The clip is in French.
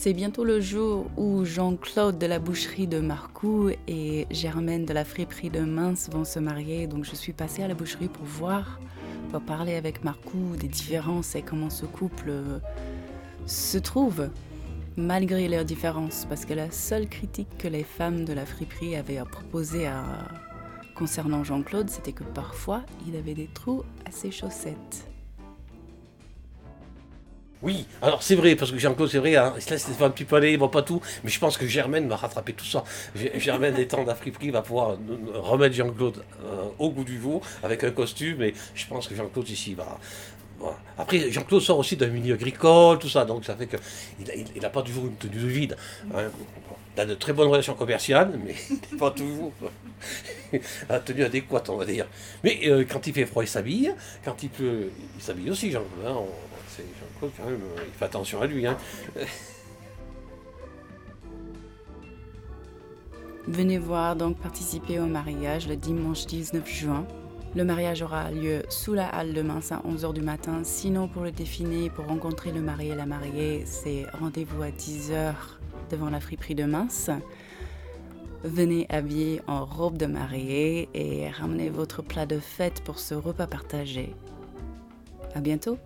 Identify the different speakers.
Speaker 1: C'est bientôt le jour où Jean-Claude de la boucherie de Marcoux et Germaine de la friperie de Mince vont se marier. Donc je suis passée à la boucherie pour voir, pour parler avec Marcoux des différences et comment ce couple se trouve malgré leurs différences. Parce que la seule critique que les femmes de la friperie avaient à proposer concernant Jean-Claude, c'était que parfois il avait des trous à ses chaussettes.
Speaker 2: Oui, alors c'est vrai, parce que Jean-Claude, c'est vrai, hein, il se laisse un petit peu aller, il voit pas tout, mais je pense que Germaine va rattraper tout ça. Germaine, étant d'Afrique va pouvoir remettre Jean-Claude euh, au goût du jour avec un costume, et je pense que Jean-Claude ici va. Après, Jean-Claude sort aussi d'un milieu agricole, tout ça, donc ça fait qu'il n'a pas toujours une tenue de vide. Hein. Il a de très bonnes relations commerciales, mais pas toujours la tenue adéquate, on va dire. Mais euh, quand il fait froid, il s'habille. Quand il pleut, il s'habille aussi, Jean-Claude. Hein, Jean-Claude, quand même, il fait attention à lui. Hein.
Speaker 1: Venez voir donc participer au mariage le dimanche 19 juin. Le mariage aura lieu sous la halle de Mince à 11h du matin. Sinon, pour le définir, pour rencontrer le marié et la mariée, c'est rendez-vous à 10h devant la friperie de Mince. Venez habillé en robe de mariée et ramenez votre plat de fête pour ce repas partagé. À bientôt!